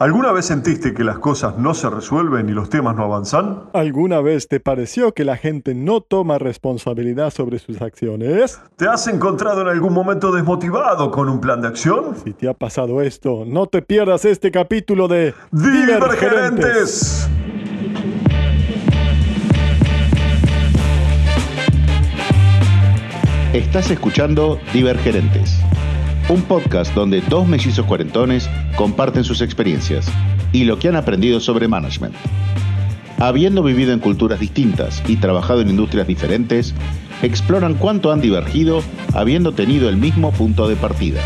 ¿Alguna vez sentiste que las cosas no se resuelven y los temas no avanzan? ¿Alguna vez te pareció que la gente no toma responsabilidad sobre sus acciones? ¿Te has encontrado en algún momento desmotivado con un plan de acción? Si te ha pasado esto, no te pierdas este capítulo de Divergentes. Estás escuchando Divergerentes, un podcast donde dos mellizos cuarentones comparten sus experiencias y lo que han aprendido sobre management. Habiendo vivido en culturas distintas y trabajado en industrias diferentes, exploran cuánto han divergido habiendo tenido el mismo punto de partida.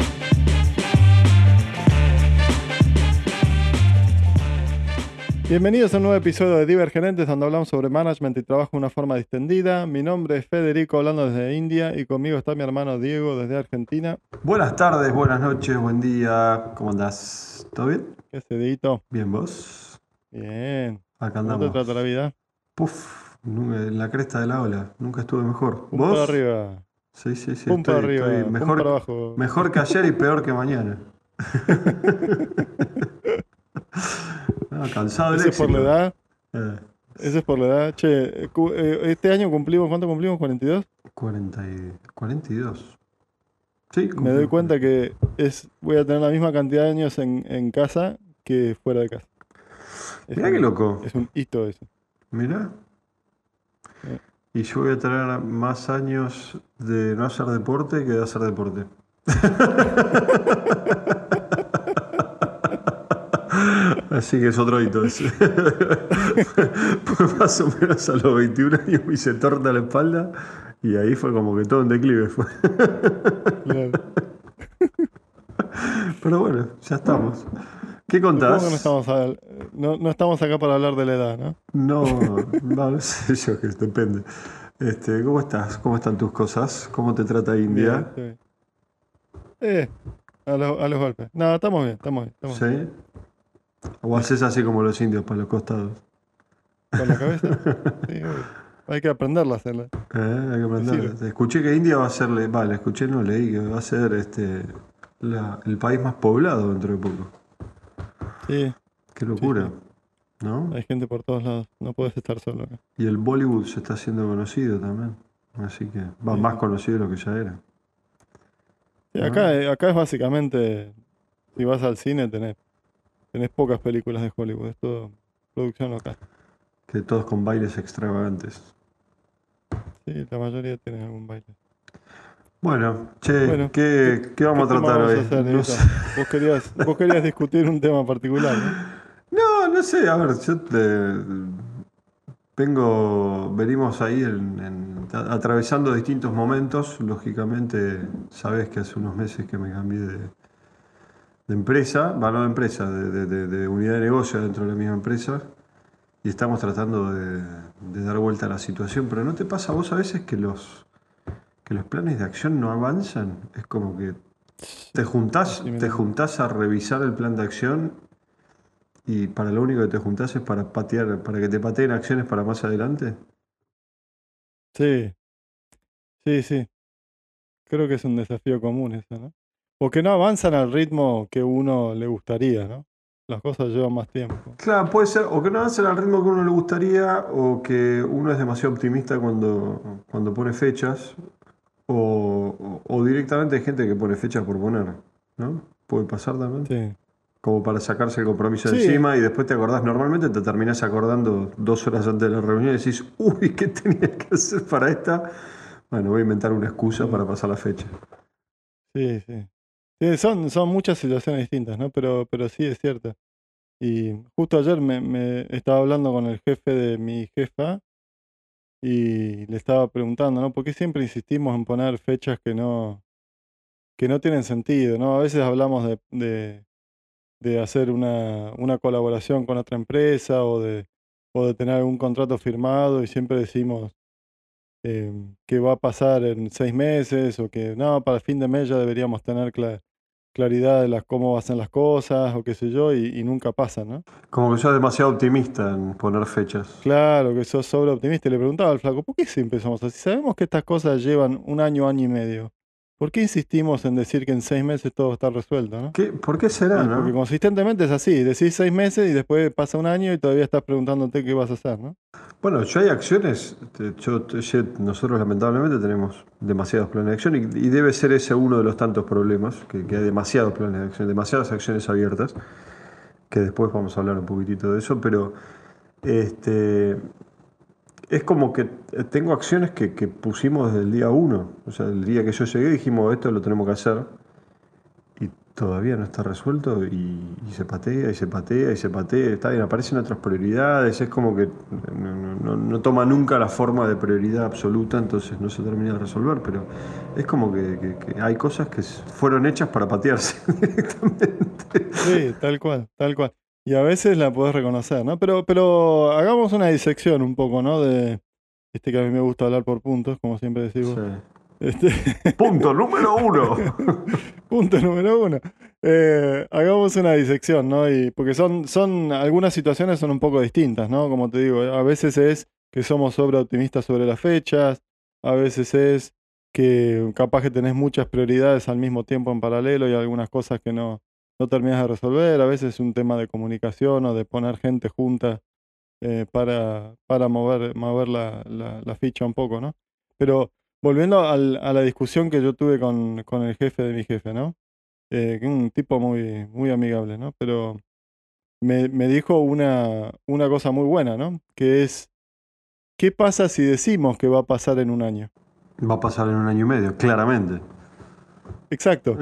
Bienvenidos a un nuevo episodio de Divergerentes donde hablamos sobre management y trabajo de una forma distendida. Mi nombre es Federico, hablando desde India y conmigo está mi hermano Diego desde Argentina. Buenas tardes, buenas noches, buen día. ¿Cómo andás? ¿Todo bien? ¿Qué es Edito? Bien, vos. Bien. Acá ¿Cómo te andamos. trata la vida? Puf, en la cresta de la ola. Nunca estuve mejor. ¿Vos? para arriba, Sí, sí, sí. para estoy- arriba, estoy mejor, abajo. mejor que ayer y peor que mañana. Del ¿Ese es por la éxito. edad? Eh, Ese es por la edad. Che, eh, eh, este año cumplimos, ¿cuánto cumplimos? ¿42? 40 y- 42. Sí, Me doy cuenta que es, voy a tener la misma cantidad de años en, en casa que fuera de casa. Es Mirá un- qué loco. Es un hito eso. Mirá. Sí. Y yo voy a tener más años de no hacer deporte que de hacer deporte. Así que es otro hito. Pues más o menos a los 21 años me hice torta la espalda y ahí fue como que todo en declive fue. Claro. Pero bueno, ya estamos. ¿Qué contás? que no estamos, a- no, no estamos acá para hablar de la edad, ¿no? No, no, no sé yo, que depende. Este, ¿Cómo estás? ¿Cómo están tus cosas? ¿Cómo te trata India? Bien, sí. Eh, a, los- a los golpes. No, estamos bien, estamos bien. Estamos bien. ¿O haces así como los indios para los costados? ¿Con la cabeza? Sí. Hay que aprenderla a hacerla. Eh, hay que aprender. Sirve. Escuché que India va a ser, le- vale, escuché, no leí, que va a ser este, la- el país más poblado dentro de poco. Sí, Qué locura, ¿no? hay gente por todos lados. No puedes estar solo acá. Y el Bollywood se está haciendo conocido también. Así que va Sí. más conocido de lo que ya era. Sí, acá, eh, acá es básicamente, si vas al cine tenés, tenés pocas películas de Hollywood, es todo producción local. Que todos con bailes extravagantes. Sí, la mayoría tienen algún baile. Bueno, che, Bueno, ¿qué, qué vamos a ¿Qué tema tratar hoy? a hacer, No Edito? sé. Vos querías, vos querías discutir un tema particular, ¿no? No, no sé, a ver, yo te- vengo, venimos ahí en- atravesando distintos momentos. Lógicamente, sabes que hace unos meses que me cambié de, de empresa, va, no de empresa, de, de- de- unidad de negocio dentro de la misma empresa. Y estamos tratando de, de dar vuelta a la situación. Pero ¿no te pasa a vos a veces que los, que los planes de acción no avanzan? Es como que te juntás, te juntás a revisar el plan de acción y para lo único que te juntás es para patear, para que te pateen acciones para más adelante. Sí, sí, sí. Creo que es un desafío común eso, ¿no? Porque no avanzan al ritmo que uno le gustaría, ¿no? Las cosas llevan más tiempo. Claro, puede ser o que no avancen al ritmo que uno le gustaría o que uno es demasiado optimista cuando, cuando pone fechas o, o- o directamente hay gente que pone fechas por poner, ¿no? Puede pasar también. Sí, Como para sacarse el compromiso de encima y después te acordás. Normalmente te terminás acordando dos horas antes de la reunión y decís, uy, ¿qué tenía que hacer para esta? Bueno, voy a inventar una excusa para pasar la fecha. sí, sí. Sí, son, son muchas situaciones distintas, ¿no? Pero, pero sí es cierto. Y justo ayer me, estaba hablando con el jefe de mi jefa y le estaba preguntando, ¿no? ¿Por qué siempre insistimos en poner fechas que no, que no tienen sentido, ¿no? A veces hablamos de, de, de hacer una, una colaboración con otra empresa o de, o de tener algún contrato firmado y siempre decimos eh, que va a pasar en seis meses o que no, para el fin de mes ya deberíamos tener cla- claridad de las, cómo hacen las cosas o qué sé yo y, y nunca pasa, ¿no? Como que sos demasiado optimista en poner fechas. Claro, que sos sobre optimista. Y le preguntaba al flaco, ¿por qué siempre somos así? Sabemos que estas cosas llevan un año, año y medio. ¿Por qué insistimos en decir que en seis meses todo está resuelto? ¿no? ¿Qué- ¿Por qué será, no? Porque consistentemente es así. Decís seis meses y después pasa un año y todavía estás preguntándote qué vas a hacer, ¿no? Bueno, yo hay acciones, te- yo, te- yo- nosotros lamentablemente tenemos demasiados planes de acción y, y debe ser ese uno de los tantos problemas, que, que hay demasiados planes de acción, demasiadas acciones abiertas, que después vamos a hablar un poquitito de eso, pero este, es como que tengo acciones que, pusimos desde el día uno, o sea, el día que yo llegué dijimos esto lo tenemos que hacer y todavía no está resuelto y, se patea y se patea y se patea, está bien, aparecen otras prioridades, es como que no, no- no- toma nunca la forma de prioridad absoluta, entonces no se termina de resolver, pero es como que, que- hay cosas que fueron hechas para patearse directamente. Sí, tal cual, tal cual. Y a veces la podés reconocer, ¿no? Pero, pero hagamos una disección un poco, ¿no? De este que a mí me gusta hablar por puntos, como siempre decimos. Sí. Este, Punto número uno. punto número uno. Eh, hagamos una disección, ¿no? Y, porque son, son, algunas situaciones son un poco distintas, ¿no? Como te digo, a veces es que somos sobre optimistas sobre las fechas, a veces es que capaz que tenés muchas prioridades al mismo tiempo en paralelo y algunas cosas que no, no terminas de resolver, a veces es un tema de comunicación o de poner gente junta eh, para, para mover, mover la, la- ficha un poco, ¿no? Pero volviendo al- a la discusión que yo tuve con, con el jefe de mi jefe, ¿no? Eh, un tipo muy, muy amigable, ¿no? Pero me, me dijo una, una cosa muy buena, ¿no? Que es, ¿qué pasa si decimos que va a pasar en un año? Va a pasar en un año y medio, claramente. Exacto.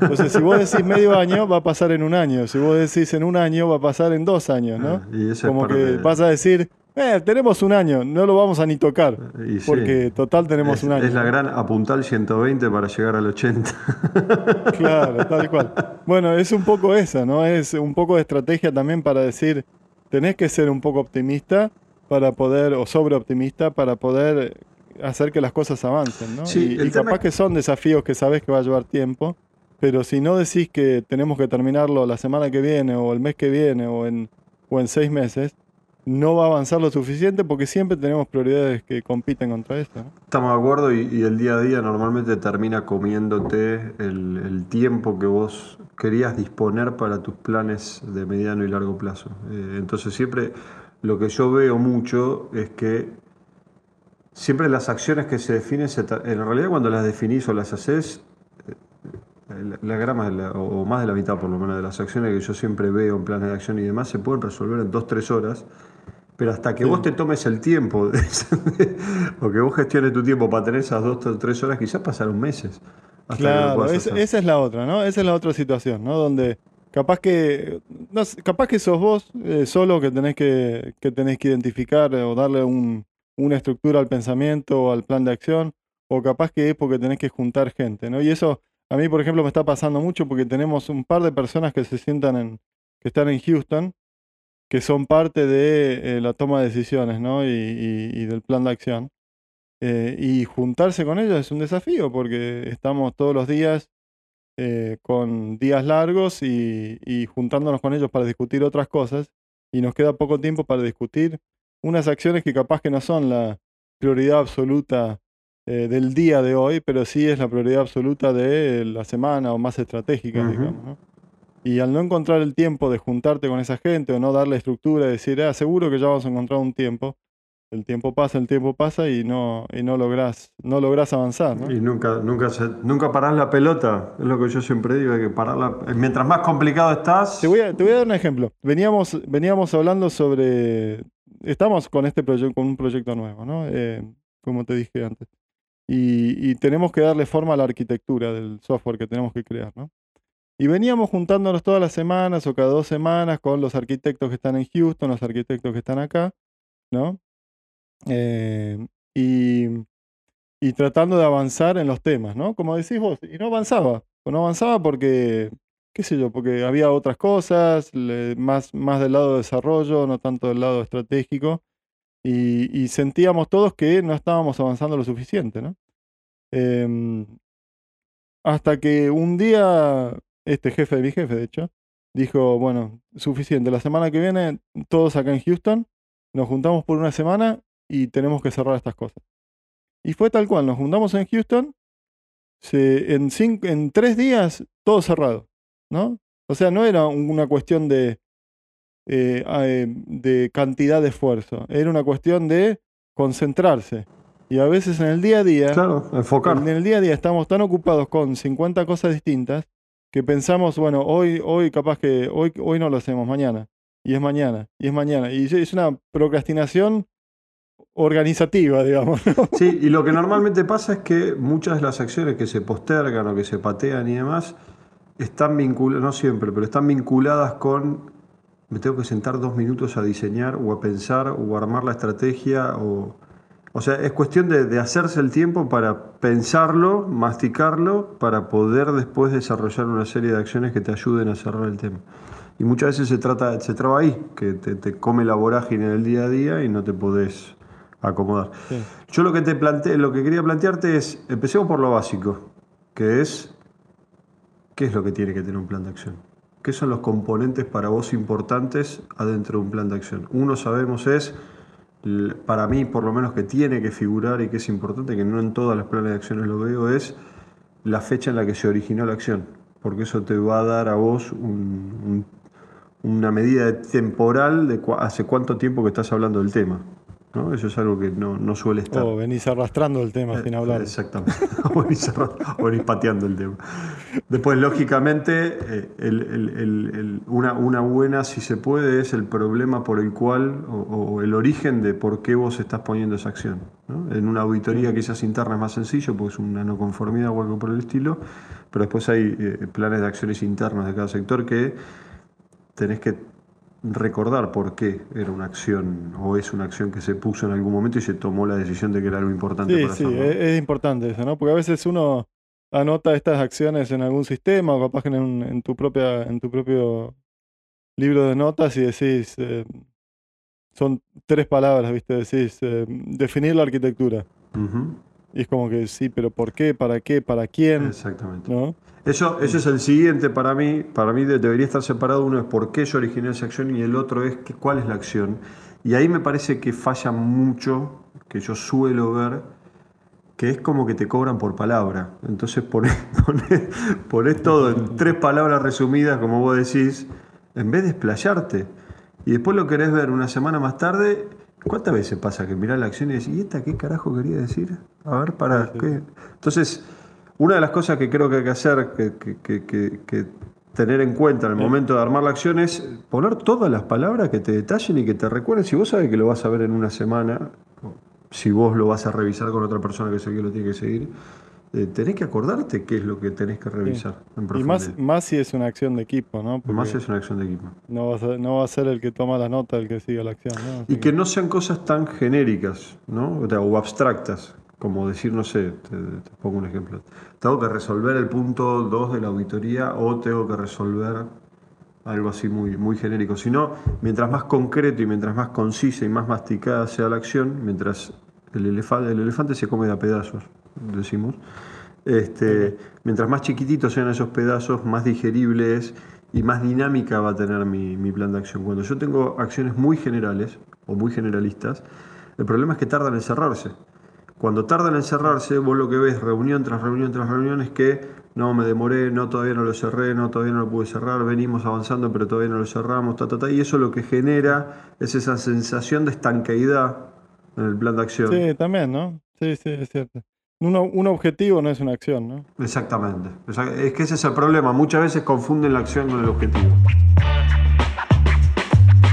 Entonces, si vos decís medio año, va a pasar en un año. Si vos decís en un año, va a pasar en dos años, ¿no? Y eso Como es que de- vas a decir, eh, tenemos un año, no lo vamos a ni tocar. y sí. Porque total tenemos es, un año. es la gran apuntal 120 para llegar al 80. Claro, tal cual. Bueno, es un poco eso, ¿no? Es un poco de estrategia también para decir, tenés que ser un poco optimista para poder, o sobre optimista, para poder hacer que las cosas avancen, ¿no? Sí, y capaz que son desafíos que sabes que va a llevar tiempo, pero si no decís que tenemos que terminarlo la semana que viene, o el mes que viene, o en, o en seis meses, no va a avanzar lo suficiente porque siempre tenemos prioridades que compiten contra esto, ¿no? Estamos de acuerdo y, y el día a día normalmente termina comiéndote el, el tiempo que vos querías disponer para tus planes de mediano y largo plazo. Eh, entonces siempre lo que yo veo mucho es que siempre las acciones que se definen, se en realidad cuando las definís o las haces, eh, la, la grama, de la- o más de la mitad por lo menos de las acciones que yo siempre veo en planes de acción y demás se pueden resolver en dos, tres horas. Pero hasta que Sí. vos te tomes el tiempo, de- o que vos gestiones tu tiempo para tener esas dos o tres horas, quizás pasaron meses. hasta Claro, es- esa es la otra, ¿no? Esa es la otra situación, ¿no? Donde capaz que, no capaz que sos vos eh, solo que tenés que, que tenés que identificar o darle un- una estructura al pensamiento o al plan de acción, o capaz que es porque tenés que juntar gente, ¿no? Y eso a mí, por ejemplo, me está pasando mucho porque tenemos un par de personas que se sientan en, que están en Houston, que son parte de eh, la toma de decisiones, ¿no? Y, del plan de acción. Eh, y juntarse con ellos es un desafío porque estamos todos los días eh, con días largos y juntándonos con ellos para discutir otras cosas y nos queda poco tiempo para discutir unas acciones que capaz que no son la prioridad absoluta eh, del día de hoy, pero sí es la prioridad absoluta de la semana o más estratégica, digamos. ¿no? Y al no encontrar el tiempo de juntarte con esa gente o no darle estructura y decir, ah, seguro que ya vamos a encontrar un tiempo, el tiempo pasa, el tiempo pasa y no, y no lográs, no lográs avanzar, ¿no? Y nunca, nunca, se- nunca parás la pelota, es lo que yo siempre digo, hay que pararla. Mientras más complicado estás, Te voy a, te voy a dar un ejemplo. Veníamos, veníamos hablando sobre. Estamos con este proyecto, con un proyecto nuevo, ¿no? Eh, como te dije antes. Y, y tenemos que darle forma a la arquitectura del software que tenemos que crear, ¿no? Y veníamos juntándonos todas las semanas o cada dos semanas con los arquitectos que están en Houston, los arquitectos que están acá, ¿no? Eh, y, y tratando de avanzar en los temas, ¿no? Como decís vos, y no avanzaba. No avanzaba porque qué sé yo, porque había otras cosas, más, más del lado de desarrollo, no tanto del lado estratégico, y, y sentíamos todos que no estábamos avanzando lo suficiente, ¿no? Em, hasta que un día, este jefe de mi jefe, de hecho, dijo, bueno, suficiente, la semana que viene, todos acá en Houston, nos juntamos por una semana y tenemos que cerrar estas cosas. Y fue tal cual, nos juntamos en Houston, se, en, cinco, en tres días todo cerrado, ¿no? O sea, no era una cuestión de, eh, eh, de cantidad de esfuerzo, era una cuestión de concentrarse. Y a veces en el día a día, Claro, enfocar. en el día a día estamos tan ocupados con 50 cosas distintas que pensamos, bueno, hoy, hoy capaz que hoy, hoy no lo hacemos, mañana. Y es mañana, y es mañana. Y es una procrastinación organizativa, digamos. ¿no? Sí, y lo que normalmente pasa es que muchas de las acciones que se postergan o que se patean y demás están vinculadas, no siempre, pero están vinculadas con me tengo que sentar dos minutos a diseñar o a pensar o a armar la estrategia o... O sea, es cuestión de, de hacerse el tiempo para pensarlo, masticarlo, para poder después desarrollar una serie de acciones que te ayuden a cerrar el tema. Y muchas veces se trata, se traba ahí, que te, te come la vorágine del día a día y no te podés acomodar. Sí. Yo lo que te planteé, lo que quería plantearte es, empecemos por lo básico, que es qué es lo que tiene que tener un plan de acción. ¿Qué son los componentes para vos importantes adentro de un plan de acción? Uno sabemos es, para mí por lo menos que tiene que figurar y que es importante, que no en todas las planes de acciones lo veo, es la fecha en la que se originó la acción, porque eso te va a dar a vos un- un- una medida temporal de cua- hace cuánto tiempo que estás hablando del tema. ¿No? Eso es algo que no, no suele estar. O venís arrastrando el tema sin hablar. Exactamente. o venís pateando el tema. Después, lógicamente, eh, el- el- el- el- una, una buena, si se puede, es el problema por el cual, o, o el origen de por qué vos estás poniendo esa acción. ¿no? En una auditoría quizás interna es más sencillo, porque es una no conformidad o algo por el estilo, pero después hay eh, planes de acciones internas de cada sector que tenés que recordar por qué era una acción o es una acción que se puso en algún momento y se tomó la decisión de que era algo importante Sí, para sí, es, es importante eso, ¿no? Porque a veces uno anota estas acciones en algún sistema o capaz que en, un- en tu propia, en tu propio libro de notas y decís, eh, son tres palabras, ¿viste? Decís, eh, definir la arquitectura. Y es como que sí, pero ¿por qué? ¿Para qué? ¿Para quién? Exactamente. ¿No? Eso, eso es el siguiente para mí. Para mí de- debería estar separado. Uno es por qué yo originé esa acción y el otro es que- cuál es la acción. Y ahí me parece que falla mucho, que yo suelo ver, que es como que te cobran por palabra. Entonces pones, pones, pones todo en tres palabras resumidas, como vos decís, en vez de explayarte. Y después lo querés ver una semana más tarde. ¿Cuántas veces pasa que mirás la acción y decís, ¿y esta qué carajo quería decir? A ver, para. ¿qué? Entonces, una de las cosas que creo que hay que hacer, que, que- que- que- tener en cuenta en el momento de armar la acción es poner todas las palabras que te detallen y que te recuerden. Si vos sabes que lo vas a ver en una semana, o si vos lo vas a revisar con otra persona que sé que lo tiene que seguir, eh, tenés que acordarte qué es lo que tenés que revisar en Y más, más si es una acción de equipo, ¿no? Porque Más si es una acción de equipo. no, va a ser, no va a ser el que toma la nota el que sigue la acción, ¿no? Y que no sean cosas tan genéricas, ¿no? O, sea, o abstractas, como decir, no sé, te, te pongo un ejemplo. Tengo que resolver el punto 2 de la auditoría o tengo que resolver algo así muy, muy genérico. Sino, mientras más concreto y mientras más concisa y más masticada sea la acción, mientras el, elefa- el elefante se come de a pedazos, decimos, este, mientras más chiquititos sean esos pedazos, más digerible es y más dinámica va a tener mi, mi plan de acción. Cuando yo tengo acciones muy generales o muy generalistas, el problema es que tardan en cerrarse. Cuando tardan en cerrarse, vos lo que ves reunión tras reunión tras reunión es que no me demoré, no todavía no lo cerré, no todavía no lo pude cerrar, venimos avanzando pero todavía no lo cerramos, ta, ta, ta, y eso lo que genera es esa sensación de estanqueidad en el plan de acción. Sí, también, ¿no? Sí, sí, es cierto. Uno- un objetivo no es una acción, ¿no? Exactamente. Es que ese es el problema. Muchas veces confunden la acción con el objetivo.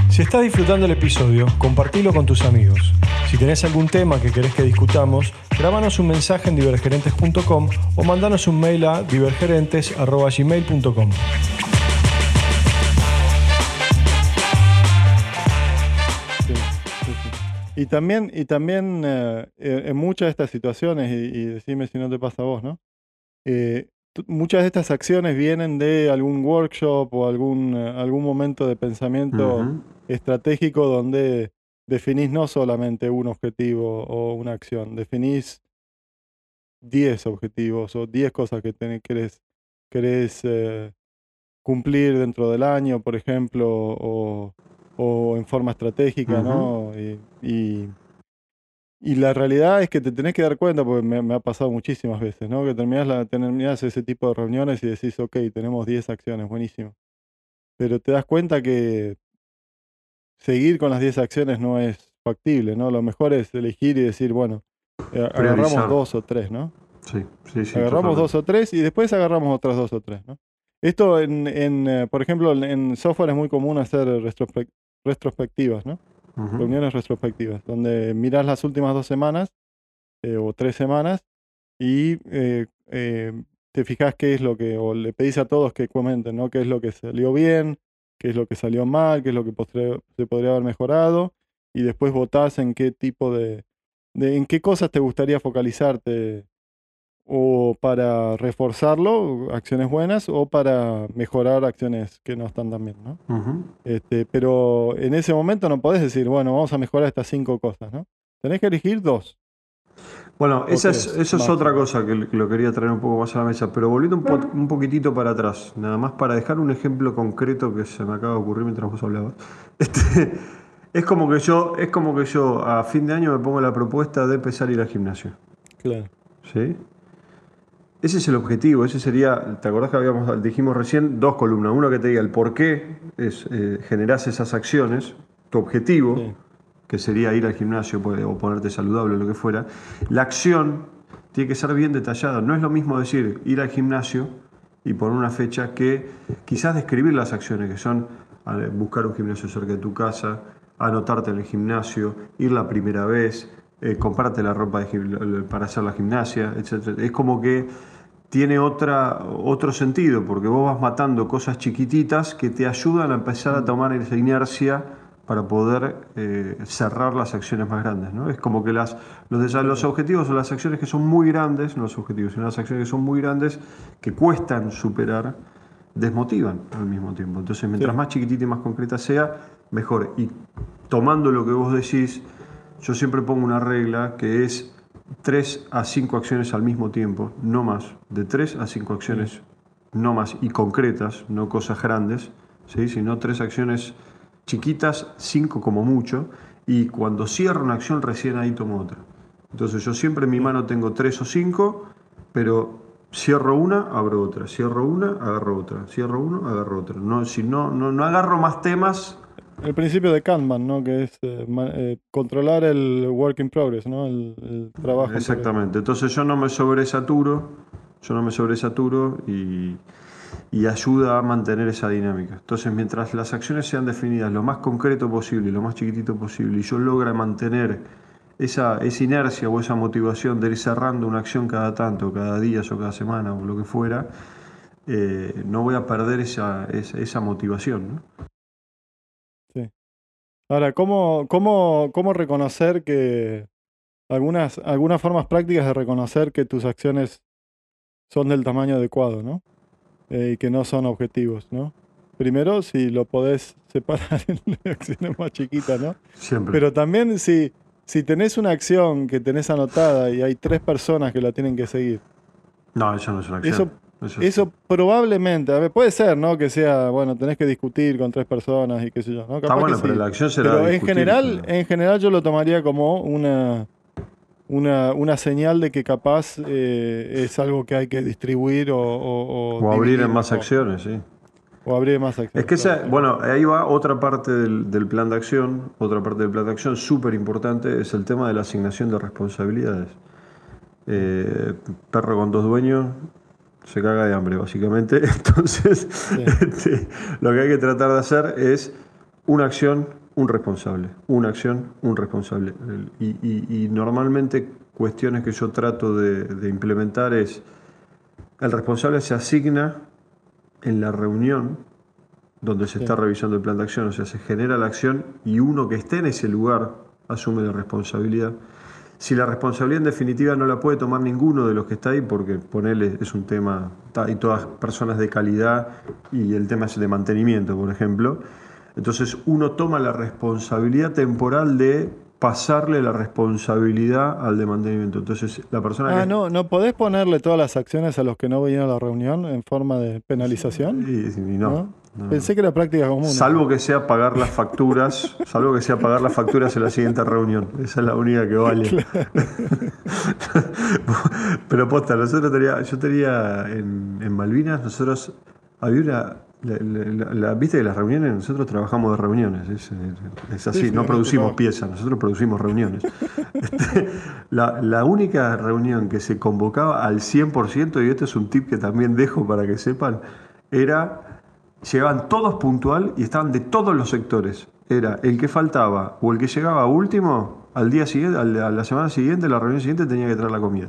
Si estás disfrutando el episodio, compartilo con tus amigos. Si tenés algún tema que querés que discutamos, grabanos un mensaje en divergerentes.com o mandanos un mail a divergerentes.gmail.com. Y también, y también eh, eh, en muchas de estas situaciones, y, y decime si no te pasa a vos, ¿no? Eh, muchas de estas acciones vienen de algún workshop o algún, eh, algún momento de pensamiento estratégico donde definís no solamente un objetivo o una acción, definís 10 objetivos o 10 cosas que tenés, querés, querés eh, cumplir dentro del año, por ejemplo, o, o en forma estratégica, ¿no? Y, y- Y la realidad es que te tenés que dar cuenta, porque me, me ha pasado muchísimas veces, ¿no? Que terminás, la, terminás ese tipo de reuniones y decís, ok, tenemos 10 acciones, buenísimo. Pero te das cuenta que seguir con las 10 acciones no es factible, ¿no? Lo mejor es elegir y decir, bueno, eh, agarramos dos o tres, ¿no? Sí, sí, sí. agarramos dos o tres y después agarramos otras dos o tres, ¿no? Esto, en, en, eh, por ejemplo, en- software es muy común hacer retrospec- retrospectivas, ¿no? Reuniones retrospectivas, donde miras las últimas dos semanas eh, o tres semanas y eh, eh, te fijas qué es lo que, o le pedís a todos que comenten, ¿no? Qué es lo que salió bien, qué es lo que salió mal, qué es lo que se podría haber mejorado y después votás en qué tipo de, de en qué cosas te gustaría focalizarte o para reforzarlo, acciones buenas, o para mejorar acciones que no están tan bien, ¿no? Este, pero en ese momento no podés decir, bueno, vamos a mejorar estas cinco cosas, ¿no? Tenés que elegir dos. Bueno, esa es, eso es otra cosa que lo quería traer un poco más a la mesa, pero volviendo un, po- un poquitito para atrás, nada más para dejar un ejemplo concreto que se me acaba de ocurrir mientras vos hablabas. Este, es como que yo, es como que yo a fin de año me pongo la propuesta de empezar a ir al gimnasio. Claro. ¿Sí? Ese es el objetivo, ese sería, ¿te acordás que habíamos, dijimos recién dos columnas? Una que te diga el por qué es, eh, generás esas acciones, tu objetivo, Sí. que sería ir al gimnasio pues, o ponerte saludable o lo que fuera. La acción tiene que ser bien detallada. No es lo mismo decir ir al gimnasio y poner una fecha que quizás describir las acciones, que son buscar un gimnasio cerca de tu casa, anotarte en el gimnasio, ir la primera vez, eh, comprarte la ropa de para hacer la gimnasia, etc. Es como que tiene otra, otro sentido, porque vos vas matando cosas chiquititas que te ayudan a empezar a tomar esa inercia para poder eh, cerrar las acciones más grandes. ¿no? Es como que las, los, los objetivos o las acciones que son muy grandes, no los objetivos, sino las acciones que son muy grandes, que cuestan superar, desmotivan al mismo tiempo. Entonces, mientras Sí. más chiquitita y más concreta sea, mejor. Y tomando lo que vos decís, yo siempre pongo una regla que es 3 a 5 acciones al mismo tiempo, no más. De 3 a 5 acciones, no más. Y concretas, no cosas grandes, ¿sí? sino tres acciones chiquitas, 5 como mucho. Y cuando cierro una acción, recién ahí tomo otra. Entonces yo siempre en mi mano tengo 3 o 5, pero cierro una, abro otra. Cierro una, agarro otra. Cierro uno, agarro otra. No, si no, no, no agarro más temas, El principio de Kanban, ¿no? Que es eh, eh, controlar el work in progress, ¿no? El, el trabajo. en Exactamente. Entonces yo no me sobresaturo, yo no me sobresaturo y, y ayuda a mantener esa dinámica. Entonces mientras las acciones sean definidas lo más concreto posible lo más chiquitito posible y yo logre mantener esa, esa inercia o esa motivación de ir cerrando una acción cada tanto, cada día o cada semana o lo que fuera, eh, no voy a perder esa, esa, esa motivación. ¿no? Ahora, ¿cómo, cómo, cómo reconocer que algunas, algunas formas prácticas de reconocer que tus acciones son del tamaño adecuado, ¿no? Eh, y que no son objetivos, ¿no? Primero, si lo podés separar en acciones más chiquitas, ¿no? Siempre. Pero también si, si tenés una acción que tenés anotada y hay tres personas que la tienen que seguir, no, eso no es una acción. Eso- Eso- eso probablemente, a ver, puede ser, ¿no? Que sea, bueno, tenés que discutir con tres personas y qué sé yo, ¿no? Está que bueno, sí. pero la acción será Pero en general, pero- en general yo lo tomaría como una, una, una señal de que capaz eh, es algo que hay que distribuir o, o, O abrir en más acciones, sí. O abrir más acciones. Es que esa- claro. bueno, ahí va otra parte del, del plan de acción, otra parte del plan de acción súper importante es el tema de la asignación de responsabilidades. Eh, perro con dos dueños se caga de hambre, básicamente. Entonces, este, lo que hay que tratar de hacer es una acción, un responsable. Una acción, un responsable. Y, y- y normalmente cuestiones que yo trato de, de implementar es, el responsable se asigna en la reunión donde se Sí. está revisando el plan de acción, o sea, se genera la acción y uno que esté en ese lugar asume la responsabilidad. Si la responsabilidad en definitiva no la puede tomar ninguno de los que está ahí, porque ponerle es un tema, hay todas personas de calidad y el tema es de mantenimiento, por ejemplo, entonces uno toma la responsabilidad temporal de pasarle la responsabilidad al de mantenimiento. Entonces la persona Ah, que... no, ¿no podés ponerle todas las acciones a los que no vinieron a la reunión en forma de penalización? Y, y no, ¿No? Pensé que era práctica común. Salvo que sea pagar las facturas, salvo que sea pagar las facturas en la siguiente reunión. Esa es la única que vale. Pero posta, nosotros tenía, yo tenía en, en Malvinas, nosotros había una. La, la- la- Viste que las reuniones, nosotros trabajamos de reuniones, es, es así, Sí, sí, no producimos piezas, nosotros producimos reuniones. Este, la, la única reunión que se convocaba al 100%, y este es un tip que también dejo para que sepan, era, llegaban todos puntual y estaban de todos los sectores. Era el que faltaba o el que llegaba último, al día siguiente, a la semana siguiente, la reunión siguiente tenía que traer la comida.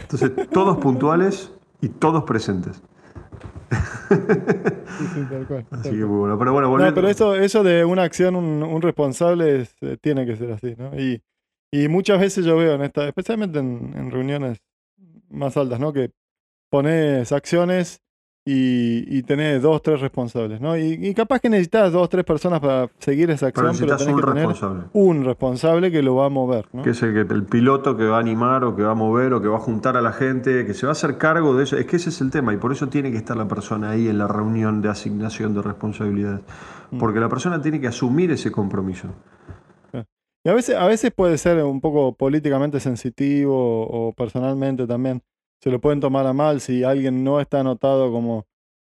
Entonces, todos puntuales y todos presentes. Sí, sí, tal cual, Así que muy bueno. Pero bueno, No, pero eso, eso de una acción, un, un responsable, es, eh, tiene que ser así, ¿no? Y, y muchas veces yo veo en esta, especialmente en, en reuniones más altas, ¿no? Que pones acciones y, y tenés dos, tres responsables, ¿no? Y, y capaz que necesitas dos, tres personas para seguir esa pero acción, pero, necesitas tenés un que tener responsable. un responsable que lo va a mover, ¿no? Que es el, que, el piloto que va a animar o que va a mover o que va a juntar a la gente, que se va a hacer cargo de eso. Es que ese es el tema y por eso tiene que estar la persona ahí en la reunión de asignación de responsabilidades. Mm. Porque la persona tiene que asumir ese compromiso. Y a veces, a veces puede ser un poco políticamente sensitivo o personalmente también. Se lo pueden tomar a mal si alguien no está anotado como,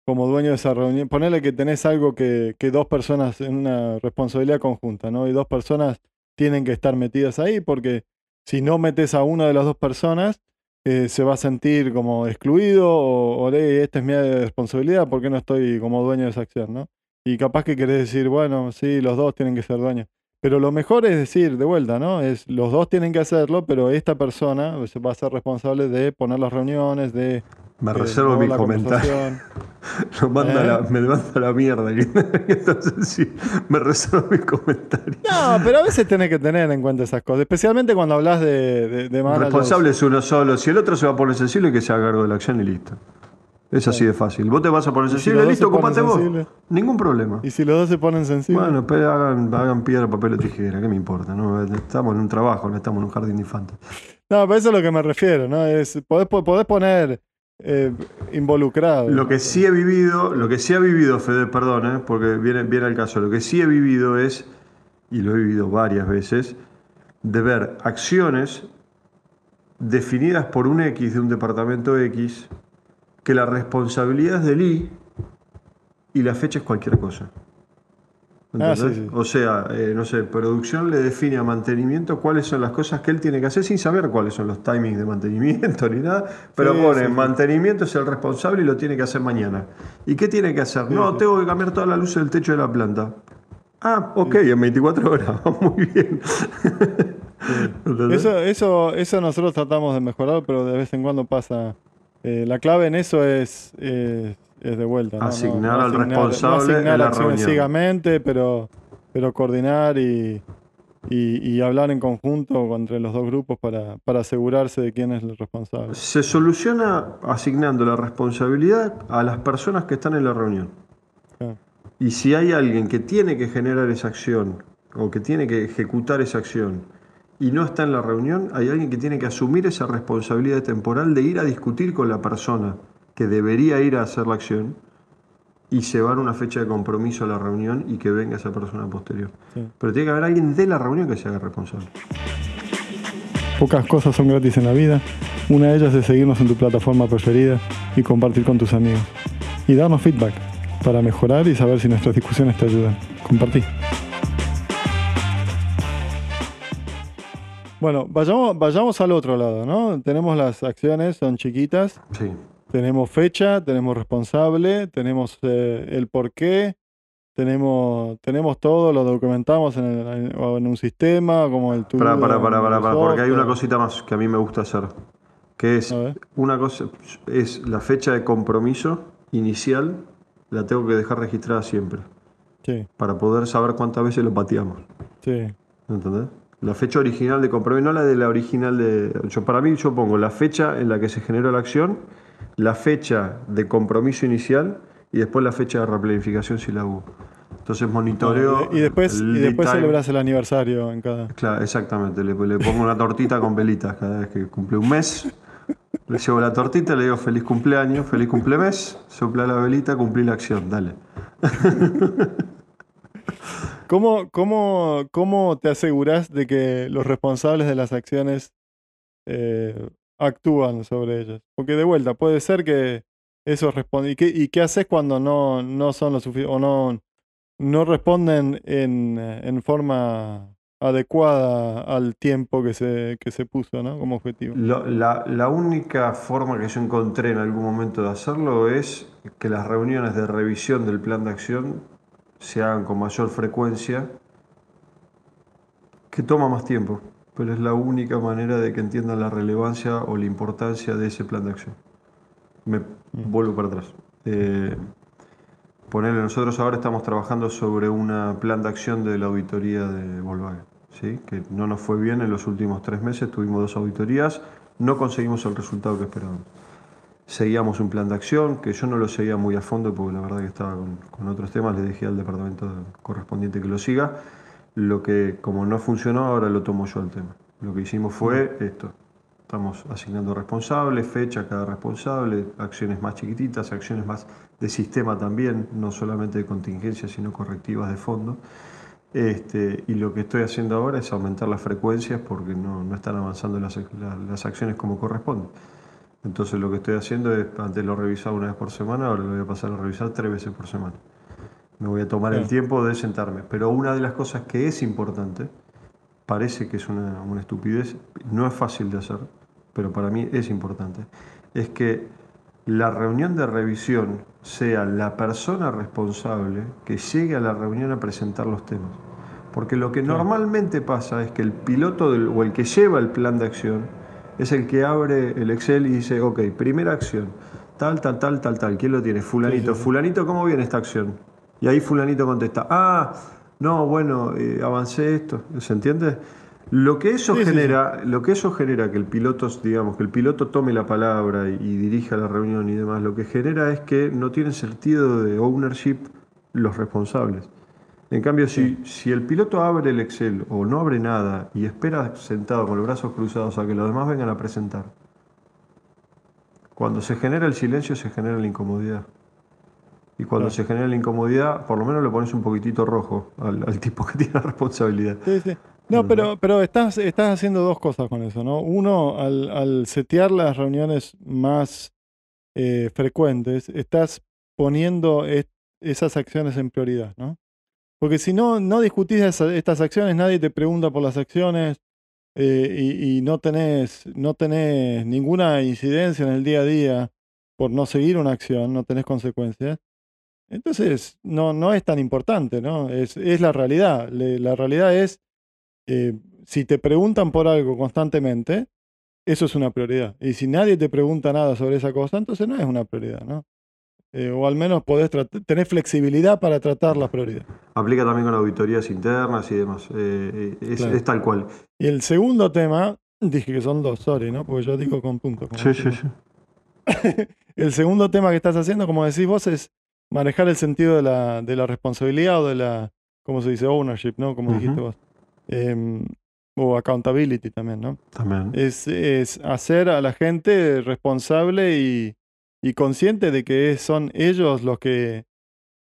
como dueño de esa reunión. Ponele que tenés algo que, que dos personas en una responsabilidad conjunta, ¿no? Y dos personas tienen que estar metidas ahí porque si no metes a una de las dos personas, eh, se va a sentir como excluido o, o "Eh, esta es mi responsabilidad, ¿por qué no estoy como dueño de esa acción, ¿no? Y capaz que querés decir, bueno, sí, los dos tienen que ser dueños. Pero lo mejor es decir, de vuelta, ¿no? Es los dos tienen que hacerlo, pero esta persona va a ser responsable de poner las reuniones, de Me eh, reservo mi la comentario. Lo manda la- ¿Eh? me manda a la mierda. Entonces sí, me reservo mi comentario. No, pero a veces tenés que tener en cuenta esas cosas, especialmente cuando hablas de, de, responsable es uno solo. Si el otro se va a poner sensible, que se haga cargo de la acción y listo. Es así de fácil. Vos te vas a poner si sensible, dos listo, ocupate vos. Ningún problema. Y si los dos se ponen sensibles. Bueno, pero hagan, hagan piedra, papel o tijera, ¿qué me importa? no? Estamos en un trabajo, no estamos en un jardín de infantes. No, pero eso es a lo que me refiero, ¿no? Es, podés, podés poner eh, involucrado. Lo que sí he vivido, lo que sí ha vivido, Fede, perdón, ¿eh? porque viene, viene al caso, lo que sí he vivido es, y lo he vivido varias veces, de ver acciones definidas por un X de un departamento X, que la responsabilidad es del Y y la fecha es cualquier cosa. Ah, sí, sí. O sea, eh, no sé, producción le define a mantenimiento cuáles son las cosas que él tiene que hacer sin saber cuáles son los timings de mantenimiento ni nada, pero Sí, pone mantenimiento es el responsable y lo tiene que hacer mañana. ¿Y qué tiene que hacer? no, tengo que cambiar todas las luces del techo de la planta. Ah, ok, en 24 horas, muy bien. Eso, eso, eso nosotros tratamos de mejorar, pero de vez en cuando pasa. Eh, la clave en eso es, es, es de vuelta. ¿no? No- Asignar no al asignar- responsable no asignar la acciones reunión. ciegamente, pero, pero coordinar y, y, y hablar en conjunto entre los dos grupos para, para asegurarse de quién es el responsable. Se soluciona asignando la responsabilidad a las personas que están en la reunión. Claro. Y si hay alguien que tiene que generar esa acción o que tiene que ejecutar esa acción y no está en la reunión, hay alguien que tiene que asumir esa responsabilidad temporal de ir a discutir con la persona que debería ir a hacer la acción y llevar una fecha de compromiso a la reunión y que venga esa persona posterior. Sí. Pero tiene que haber alguien de la reunión que se haga responsable. Pocas cosas son gratis en la vida. Una de ellas es seguirnos en tu plataforma preferida y compartir con tus amigos. Y darnos feedback para mejorar y saber si nuestras discusiones te ayudan. Compartí. Bueno, vayamos, vayamos al otro lado, ¿no? Tenemos las acciones, son chiquitas. Sí. Tenemos fecha, tenemos responsable, tenemos eh, el porqué, tenemos, tenemos todo, lo documentamos en, el- en un sistema, como el Para, to-do para, de para, para, para, porque hay una cosita más que a mí me gusta hacer. Que es una cosa, es la fecha de compromiso inicial, la tengo que dejar registrada siempre. Sí, Para poder saber cuántas veces lo pateamos. sí. ¿Entendés? La fecha original de compromiso, no la de la original de. Yo, para mí, yo pongo la fecha en la que se generó la acción, la fecha de compromiso inicial y después la fecha de replanificación si la hubo. Entonces monitoreo. y después, y después celebras el aniversario en cada. Claro, exactamente. Le, le pongo una tortita con velitas cada vez que cumple un mes. Le llevo la tortita, le digo feliz cumpleaños, feliz cumplemes, sopla la velita, cumplí la acción, dale. ¿Cómo, cómo, cómo te aseguras de que los responsables de las acciones eh, actúan sobre ellas? Porque de vuelta, puede ser que eso responde. ¿Y qué, y haces cuando no, no son lo suficiente o no, no responden en, en forma adecuada al tiempo que se, que se puso como objetivo? La única forma que yo encontré en algún momento de hacerlo es que las reuniones de revisión del plan de acción se hagan con mayor frecuencia, que toma más tiempo, pero es la única manera de que entiendan la relevancia o la importancia de ese plan de acción. Me vuelvo para atrás. Eh, Ponele, nosotros ahora estamos trabajando sobre un plan de acción de la auditoría de Volkswagen, ¿sí? que no nos fue bien en los últimos tres meses, tuvimos dos auditorías, no conseguimos el resultado que esperábamos. Seguíamos un plan de acción que yo no lo seguía muy a fondo porque la verdad que estaba con, con otros temas, le dejé al departamento correspondiente que lo siga. Lo que como no funcionó, ahora lo tomo yo al tema. Lo que hicimos fue esto. Estamos asignando responsables, fecha a cada responsable, acciones más chiquititas, acciones más de sistema también, no solamente de contingencia, sino correctivas de fondo. Este, y lo que estoy haciendo ahora es aumentar las frecuencias porque no, no están avanzando las, la- las acciones como corresponde. Entonces lo que estoy haciendo es, antes lo revisaba una vez por semana, ahora lo voy a pasar a revisar tres veces por semana. Me voy a tomar el tiempo de sentarme. Pero una de las cosas que es importante, parece que es una, una estupidez, no es fácil de hacer, pero para mí es importante, es que la reunión de revisión sea la persona responsable que llegue a la reunión a presentar los temas. Porque lo que normalmente pasa es que el piloto del- o el que lleva el plan de acción es el que abre el Excel y dice, ok, primera acción, tal, tal, tal, tal, tal, ¿quién lo tiene? Fulanito, sí, sí. fulanito, ¿cómo viene esta acción? Y ahí fulanito contesta, ah, no, bueno, eh, avancé esto, ¿se entiende? Lo que eso genera, lo que eso genera que el piloto, digamos, que el piloto tome la palabra y, y dirija la reunión y demás, lo que genera es que no tienen sentido de ownership los responsables. En cambio, si, si el piloto abre el Excel o no abre nada y espera sentado con los brazos cruzados a que los demás vengan a presentar, cuando se genera el silencio se genera la incomodidad. Y cuando Claro. se genera la incomodidad, por lo menos le pones un poquitito rojo al, al tipo que tiene la responsabilidad. Sí, sí. No, pero, pero estás, estás haciendo dos cosas con eso, ¿no? Uno, al, al setear las reuniones más eh, frecuentes, estás poniendo es- esas acciones en prioridad, ¿no? Porque si no, no discutís estas acciones, nadie te pregunta por las acciones eh, y, no, tenés, no tenés ninguna incidencia en el día a día por no seguir una acción, no tenés consecuencias. Entonces, no, no es tan importante, ¿no? Es, es la realidad. La realidad es eh, si te preguntan por algo constantemente, eso es una prioridad. Y si nadie te pregunta nada sobre esa cosa, entonces no es una prioridad, ¿no? Eh, o al menos podés tener flexibilidad para tratar las prioridades. Aplica también con auditorías internas y demás. Eh, es, Claro. es tal cual. Y el segundo tema, dije que son dos, sorry, ¿no? Porque yo digo con puntos. como decimos. El segundo tema que estás haciendo, como decís vos, es manejar el sentido de la, de la responsabilidad o de la, ¿cómo se dice? Ownership, ¿no? Como dijiste vos. Em, o accountability también, ¿no? También. Es, es hacer a la gente responsable y, y consciente de que son ellos los que,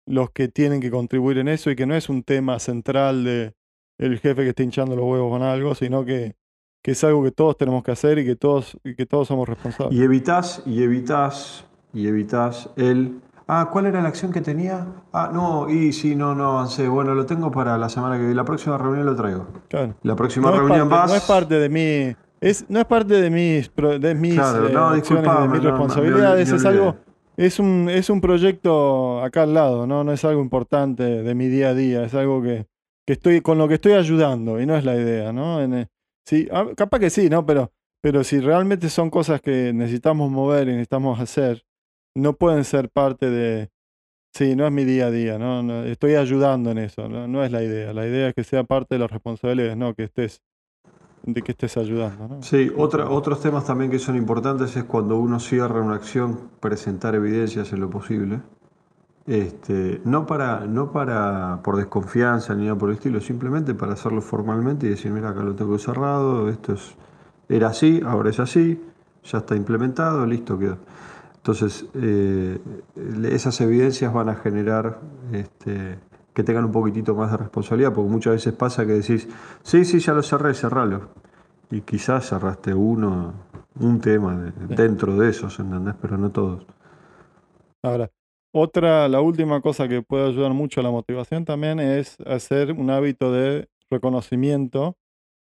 los que tienen que contribuir en eso y que no es un tema central de el jefe que está hinchando los huevos con algo, sino que, que es algo que todos tenemos que hacer y que todos, y que todos somos responsables. Y evitas, y evitas, y evitas el. Ah, ¿cuál era la acción que tenía? Ah, no, y sí, no, no avancé. Bueno, lo tengo para la semana que viene. La próxima reunión lo traigo. Claro. La próxima No reunión parte, vas. no es parte de mi. Es, no es parte de mis, de mis Claro, eh, no, de mis responsabilidades. es algo. Es un, es un proyecto acá al lado, ¿no? No es algo importante de mi día a día. Es algo que, que estoy, con lo que estoy ayudando, y no es la idea, ¿no? En, eh, sí, ah, capaz que sí, ¿no? Pero, pero si realmente son cosas que necesitamos mover y necesitamos hacer, no pueden ser parte de. Sí, no es mi día a día, ¿no? No, estoy ayudando en eso, ¿no? No es la idea. La idea es que sea parte de las responsabilidades, no que estés, de que estés ayudando, ¿no? Sí, otra, otros temas también que son importantes es cuando uno cierra una acción, presentar evidencias en lo posible. Este, no para, no para por desconfianza ni nada por el estilo, simplemente para hacerlo formalmente y decir, mira, acá lo tengo cerrado, esto es, era así, ahora es así, ya está implementado, listo, quedó. Entonces, eh, esas evidencias van a generar este, que tengan un poquitito más de responsabilidad, porque muchas veces pasa que decís, sí, sí, ya lo cerré, cerralo. Y quizás cerraste uno, un tema dentro de esos, ¿entendés? Pero no todos. Ahora, otra, la última cosa que puede ayudar mucho a la motivación también es hacer un hábito de reconocimiento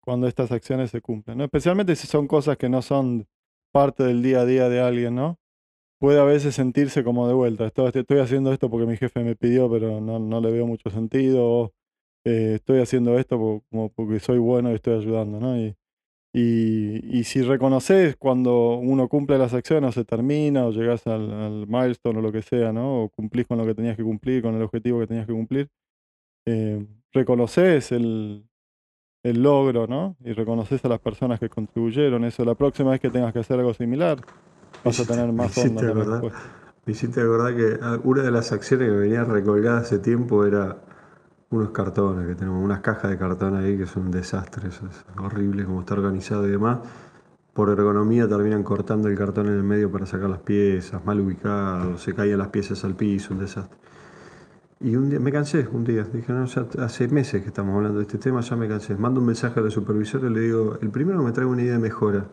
cuando estas acciones se cumplen, ¿no? Especialmente si son cosas que no son parte del día a día de alguien, ¿no? Puede a veces sentirse como de vuelta. Estoy, estoy haciendo esto porque mi jefe me pidió, pero no, no le veo mucho sentido. Eh, estoy haciendo esto como porque soy bueno y estoy ayudando, ¿no? Y, y, si reconoces cuando uno cumple las acciones o se termina o llegas al, milestone o lo que sea, ¿no? O cumplís con lo que tenías que cumplir, con el objetivo que tenías que cumplir, eh, reconoces el, el logro, ¿no? Y reconoces a las personas que contribuyeron eso. La próxima vez que tengas que hacer algo similar, vas a tener más onda. Me hiciste acordar que una de las acciones que venía recolgada hace tiempo era unos cartones que tenemos, unas cajas de cartón ahí que son un desastre, es horrible como está organizado y demás. Por ergonomía terminan cortando el cartón en el medio para sacar las piezas, mal ubicado, se caían las piezas al piso, un desastre. Y un día me cansé, un día, dije, no, hace meses que estamos hablando de este tema, ya me cansé. Mando un mensaje al supervisor y le digo, el primero me trae una idea de mejora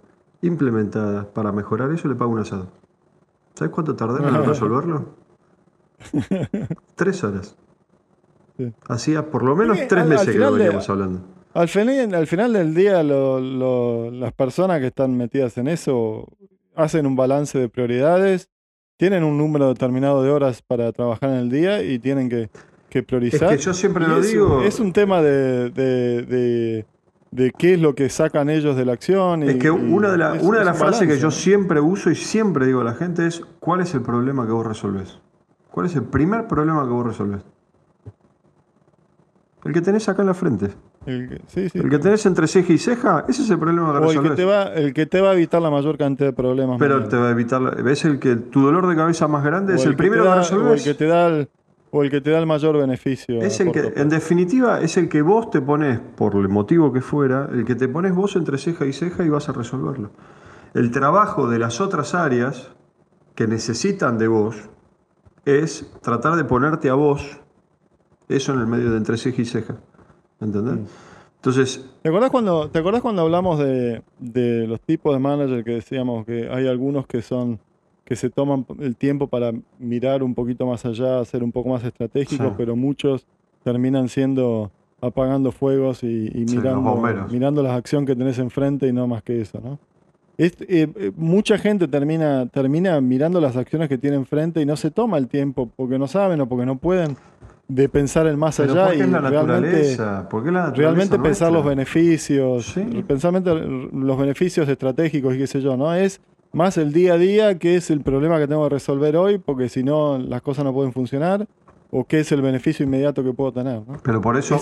implementada para mejorar eso, le pago un asado. ¿Sabes cuánto tardé en resolverlo? Tres horas. Hacía por lo menos tres meses que lo veníamos hablando. Al final, al final del día, las personas que están metidas en eso hacen un balance de prioridades, tienen un número determinado de horas para trabajar en el día y tienen que, priorizar. Es que yo siempre lo digo. Es un tema de, de, qué es lo que sacan ellos de la acción. es que una de, la, una de las frases que yo siempre uso y siempre digo a la gente es: ¿cuál es el problema que vos resolvés? ¿Cuál es el primer problema que vos resolvés? El que tenés acá en la frente. El que, tenés entre ceja y ceja, ese es el problema que o el que, te va, el que te va a evitar la mayor cantidad de problemas. Pero te va a evitar. ¿Ves el que tu dolor de cabeza más grande es el, primero que resolvés? O el que te da el, o el que te da el mayor beneficio. Es el que, en definitiva, es el que vos te pones, por el motivo que fuera, el que te pones vos entre ceja y ceja y vas a resolverlo. El trabajo de las otras áreas que necesitan de vos es tratar de ponerte a vos eso en el medio de entre ceja y ceja. ¿Entendés? Mm. Entonces. ¿Te acordás cuando, ¿te acordás cuando hablamos de, los tipos de manager que decíamos que hay algunos que son que se toman el tiempo para mirar un poquito más allá, ser un poco más estratégicos, pero muchos terminan siendo apagando fuegos y, mirando, mirando las acciones que tenés enfrente y no más que eso, ¿no? Eh, eh, mucha gente termina, termina mirando las acciones que tiene enfrente y no se toma el tiempo porque no saben o porque no pueden de pensar el más allá y realmente, realmente pensar los beneficios, pensar los beneficios estratégicos y qué sé yo, ¿no? Es más el día a día, qué es el problema que tengo que resolver hoy, porque si no las cosas no pueden funcionar, o qué es el beneficio inmediato que puedo tener. Pero por eso...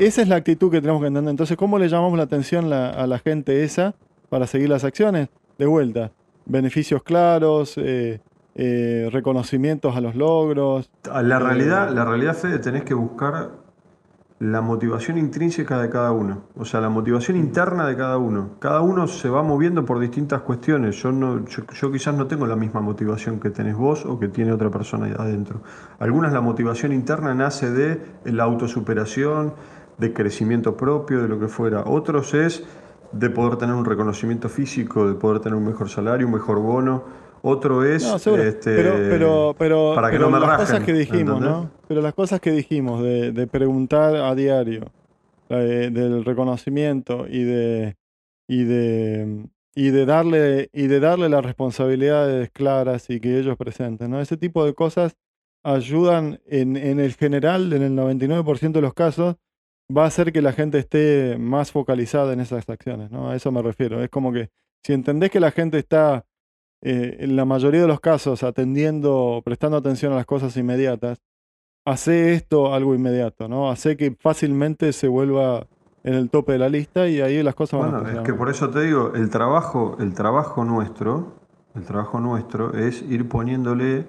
esa es la actitud que tenemos que entender. Entonces, ¿cómo le llamamos la atención a la gente esa para seguir las acciones? De vuelta, beneficios claros, eh, eh, reconocimientos a los logros. La eh, realidad, la realidad, Fede, tenés que buscar la motivación intrínseca de cada uno, o sea, la motivación interna de cada uno. Cada uno se va moviendo por distintas cuestiones. Yo, no, yo, quizás no tengo la misma motivación que tenés vos o que tiene otra persona ahí adentro. Algunas la motivación interna nace de la autosuperación, de crecimiento propio, de lo que fuera. Otros es de poder tener un reconocimiento físico, de poder tener un mejor salario, un mejor bono otro es este, pero, pero, para que no me las cosas que dijimos, ¿no? Pero las cosas que dijimos de, preguntar a diario, del reconocimiento y de y de y de darle y de darle las responsabilidades claras y que ellos presenten, ¿no? Ese tipo de cosas ayudan en, en el general, en el 99% de los casos, va a hacer que la gente esté más focalizada en esas acciones, ¿no? A eso me refiero. Es como que si entendés que la gente está eh, en la mayoría de los casos atendiendo, prestando atención a las cosas inmediatas, hace esto algo inmediato, ¿no? Hace que fácilmente se vuelva en el tope de la lista y ahí las cosas van a es que por eso te digo, el trabajo, el trabajo nuestro, el trabajo nuestro es ir poniéndole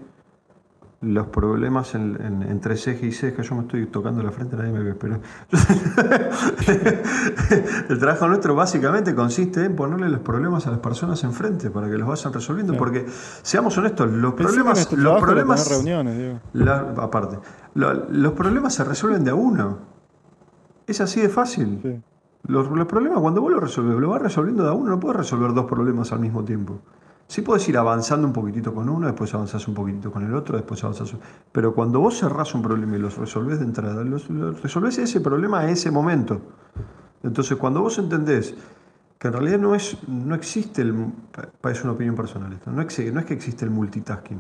los problemas en, en- entre ceja y ceja, yo me estoy tocando la frente, nadie me ve, pero el trabajo nuestro básicamente consiste en ponerle los problemas a las personas enfrente para que los vayan resolviendo, porque seamos honestos, los problemas, este los problemas, reuniones, digo. la- aparte, lo- los problemas se resuelven de a uno, es así de fácil. Sí. Los, los problemas, cuando vos los resolves, lo vas resolviendo de a uno, no puedes resolver dos problemas al mismo tiempo. Sí puedes ir avanzando un poquitito con uno, después avanzás un poquitito con el otro, después avanzás. Pero cuando vos cerrás un problema y los resolvés de entrada, los resolvés ese problema a ese momento. Entonces, cuando vos entendés que en realidad no es no existe el es una opinión personal esto, no, ex- no es que existe el multitasking.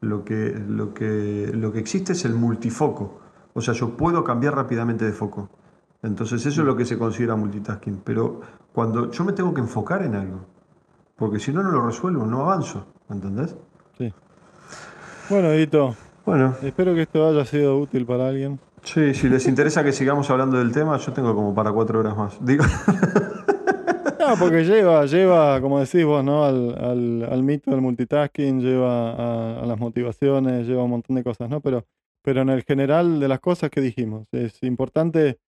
Lo que, lo, que, lo que existe es el multifoco. O sea, yo puedo cambiar rápidamente de foco. Entonces eso es lo que se considera multitasking. Pero cuando yo me tengo que enfocar en algo, porque si no, no lo resuelvo, no avanzo. ¿Entendés? Sí. Bueno, Edito, Bueno, espero que esto haya sido útil para alguien. sí, si les interesa que sigamos hablando del tema, yo tengo como para cuatro horas más. Digo, No, porque lleva, lleva, como decís vos, ¿no? Al, al, al mito del multitasking, lleva a, a las motivaciones, lleva un montón de cosas, ¿no? Pero, pero en el general de las cosas que dijimos, es importante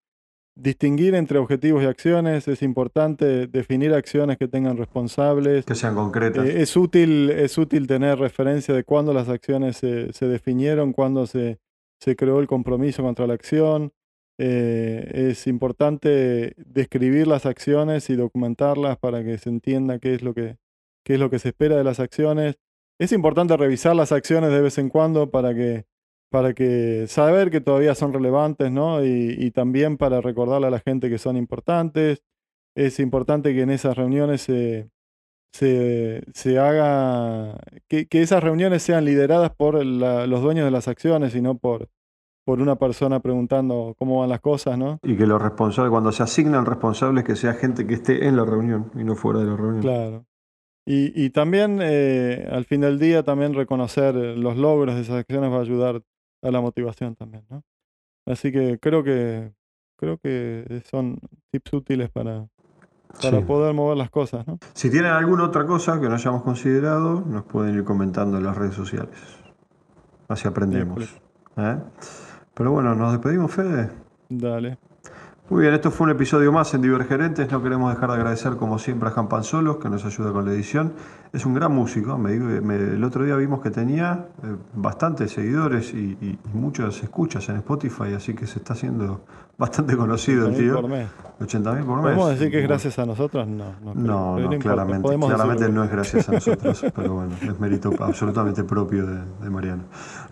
distinguir entre objetivos y acciones, es importante definir acciones que tengan responsables, que sean concretas. Eh, es, útil, es útil tener referencia de cuándo las acciones se, se definieron, cuándo se, se creó el compromiso contra la acción. Eh, es importante describir las acciones y documentarlas para que se entienda qué es lo que, qué es lo que se espera de las acciones. Es importante revisar las acciones de vez en cuando para que, para que saber que todavía son relevantes, ¿no? Y, y también para recordarle a la gente que son importantes. Es importante que en esas reuniones se, se, se haga, que, que esas reuniones sean lideradas por la- los dueños de las acciones y no por, por una persona preguntando cómo van las cosas, ¿no? Y que los responsables, cuando se asignan responsables, que sea gente que esté en la reunión y no fuera de la reunión. Claro. Y, y también eh, al fin del día también reconocer los logros de esas acciones va a ayudar a la motivación también, ¿no? Así que creo que creo que son tips útiles para, para Sí. poder mover las cosas, ¿no? Si tienen alguna otra cosa que no hayamos considerado, nos pueden ir comentando en las redes sociales. Así aprendemos. ¿eh? Pero bueno, nos despedimos, Fede. Dale. Muy bien, esto fue un episodio más en Divergerentes. No queremos dejar de agradecer, como siempre, a Jan Panzolos, que nos ayuda con la edición. Es un gran músico. Me, me- el otro día vimos que tenía eh, bastantes seguidores y muchas escuchas en Spotify, así que se está haciendo bastante conocido el 80.000 tío. por mes. 80 mil por mes. ¿Podemos decir que es gracias a nosotros? No, no, No, claramente, claramente no es gracias a nosotros, pero bueno, es mérito absolutamente propio de, de Mariano.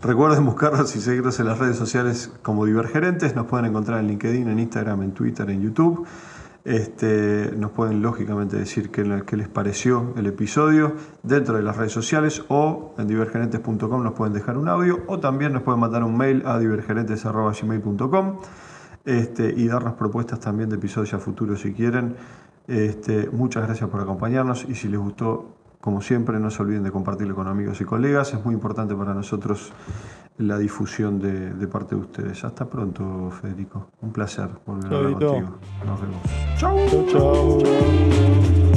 Recuerden buscarnos y seguirnos en las redes sociales como Divergerentes, nos pueden encontrar en LinkedIn, en Instagram, en Twitter, en YouTube. Este, nos pueden lógicamente decir qué les pareció el episodio dentro de las redes sociales o en divergerentes.com nos pueden dejar un audio o también nos pueden mandar un mail a divergerentes.gmail.com este, y darnos propuestas también de episodios a futuro si quieren. Este, muchas gracias por acompañarnos y si les gustó, como siempre, no se olviden de compartirlo con amigos y colegas. Es muy importante para nosotros la difusión de, de parte de ustedes. Hasta pronto, Federico. Un placer volver a hablar contigo. Nos vemos. Chau. Chau, chau.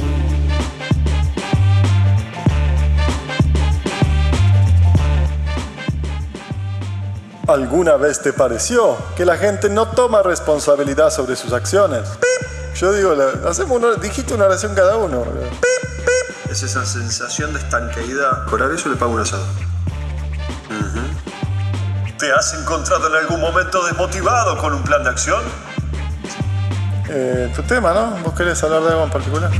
¿Alguna vez te pareció que la gente no toma responsabilidad sobre sus acciones? ¡Pip! Yo digo, hacemos una, dijiste una oración cada uno. Es esa sensación de estanqueidad. Por eso le pago un asado. ¿Te has encontrado en algún momento desmotivado con un plan de acción? Eh, tu tema, ¿no? ¿Vos querés hablar de algo en particular?